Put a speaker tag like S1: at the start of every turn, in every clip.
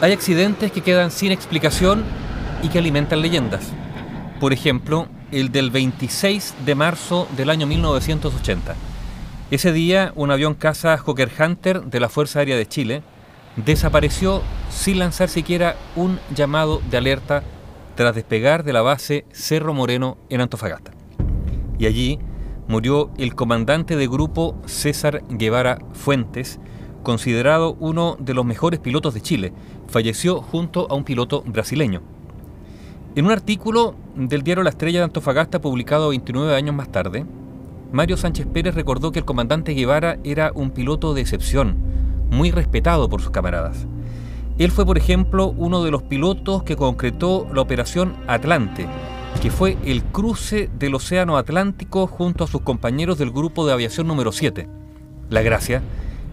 S1: Hay accidentes que quedan sin explicación y que alimentan leyendas. Por ejemplo, el del 26 de marzo del año 1980. Ese día, un avión caza Hawker Hunter de la Fuerza Aérea de Chile desapareció sin lanzar siquiera un llamado de alerta tras despegar de la base Cerro Moreno en Antofagasta. Y allí murió el comandante de grupo César Guevara Fuentes, considerado uno de los mejores pilotos de Chile. Falleció junto a un piloto brasileño. En un artículo del diario La Estrella de Antofagasta publicado 29 años más tarde, Mario Sánchez Pérez recordó que el comandante Guevara era un piloto de excepción, muy respetado por sus camaradas. Él fue, por ejemplo, uno de los pilotos que concretó la operación Atlante, que fue el cruce del Océano Atlántico junto a sus compañeros del grupo de aviación número 7. La gracia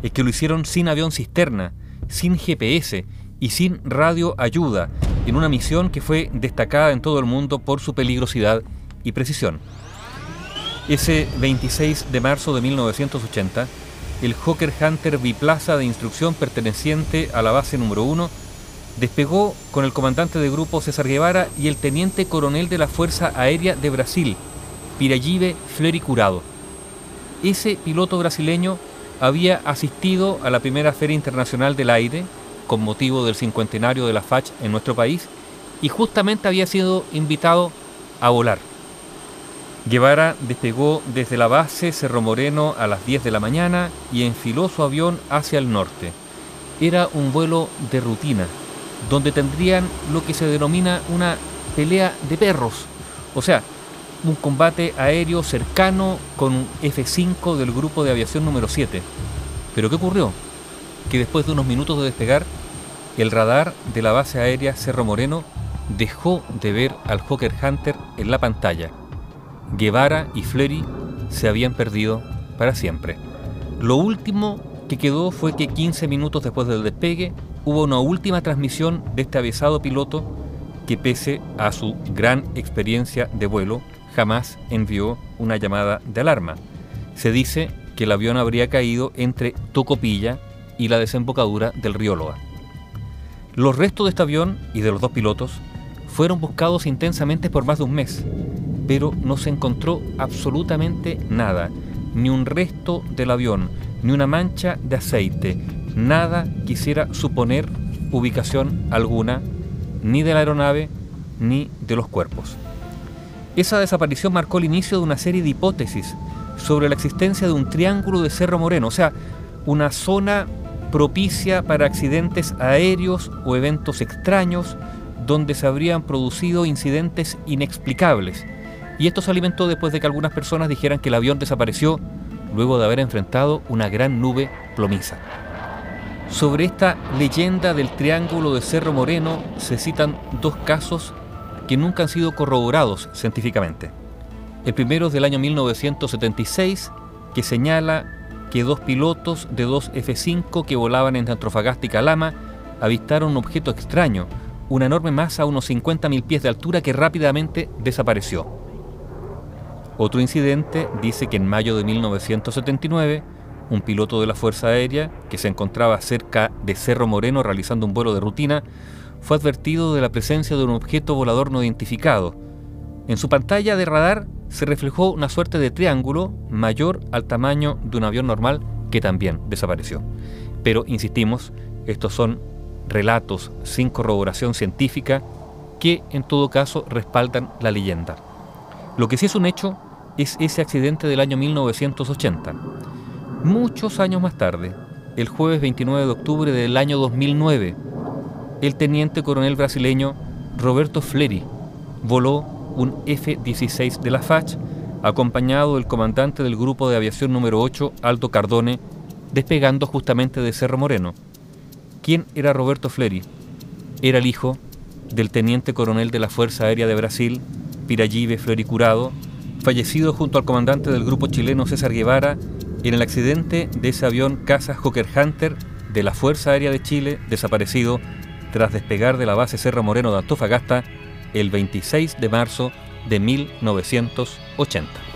S1: es que lo hicieron sin avión cisterna, sin GPS y sin radio ayuda, en una misión que fue destacada en todo el mundo por su peligrosidad y precisión. Ese 26 de marzo de 1980, el Hawker Hunter biplaza de instrucción perteneciente a la base número 1 despegó con el comandante de grupo César Guevara y el teniente coronel de la Fuerza Aérea de Brasil, Pirayive Fleury Curado. Ese piloto brasileño había asistido a la primera Feria Internacional del Aire con motivo del cincuentenario de la FACH en nuestro país y justamente había sido invitado a volar. Guevara despegó desde la base Cerro Moreno a las 10 de la mañana y enfiló su avión hacia el norte. Era un vuelo de rutina, donde tendrían lo que se denomina una pelea de perros, o sea, un combate aéreo cercano con un F-5 del grupo de aviación número 7. Pero ¿qué ocurrió? Que después de unos minutos de despegar, el radar de la base aérea Cerro Moreno dejó de ver al Hawker Hunter en la pantalla Guevara y Fleury se habían perdido para siempre. Lo último que quedó fue que 15 minutos después del despegue hubo una última transmisión de este avisado piloto que pese a su gran experiencia de vuelo jamás envió una llamada de alarma. Se dice que el avión habría caído entre Tocopilla y la desembocadura del río Loa. Los restos de este avión y de los dos pilotos fueron buscados intensamente por más de un mes, pero no se encontró absolutamente nada, ni un resto del avión, ni una mancha de aceite, nada quisiera suponer ubicación alguna, ni de la aeronave, ni de los cuerpos. Esa desaparición marcó el inicio de una serie de hipótesis sobre la existencia de un triángulo de Cerro Moreno, o sea, una zona propicia para accidentes aéreos o eventos extraños donde se habrían producido incidentes inexplicables y esto se alimentó después de que algunas personas dijeran que el avión desapareció luego de haber enfrentado una gran nube plomiza. Sobre esta leyenda del Triángulo de Cerro Moreno se citan dos casos que nunca han sido corroborados científicamente. El primero es del año 1976, que señala que dos pilotos de dos F-5 que volaban entre Antofagasta y Calama avistaron un objeto extraño, una enorme masa a unos 50.000 pies de altura que rápidamente desapareció. Otro incidente dice que en mayo de 1979, un piloto de la Fuerza Aérea que se encontraba cerca de Cerro Moreno realizando un vuelo de rutina, fue advertido de la presencia de un objeto volador no identificado. En su pantalla de radar se reflejó una suerte de triángulo mayor al tamaño de un avión normal que también desapareció. Pero, insistimos, estos son relatos sin corroboración científica que en todo caso respaldan la leyenda. Lo que sí es un hecho es ese accidente del año 1980. Muchos años más tarde, el jueves 29 de octubre del año 2009, el teniente coronel brasileño Roberto Fleri voló un F-16 de la FACH acompañado del comandante del grupo de aviación número 8, Aldo Cardone, despegando justamente de Cerro Moreno. ¿Quién era Roberto Fleri? Era el hijo del teniente coronel de la Fuerza Aérea de Brasil, Pirayive Floricurado, fallecido junto al comandante del grupo chileno César Guevara en el accidente de ese avión Casa Hawker Hunter de la Fuerza Aérea de Chile, desaparecido tras despegar de la base Cerro Moreno de Antofagasta el 26 de marzo de 1980.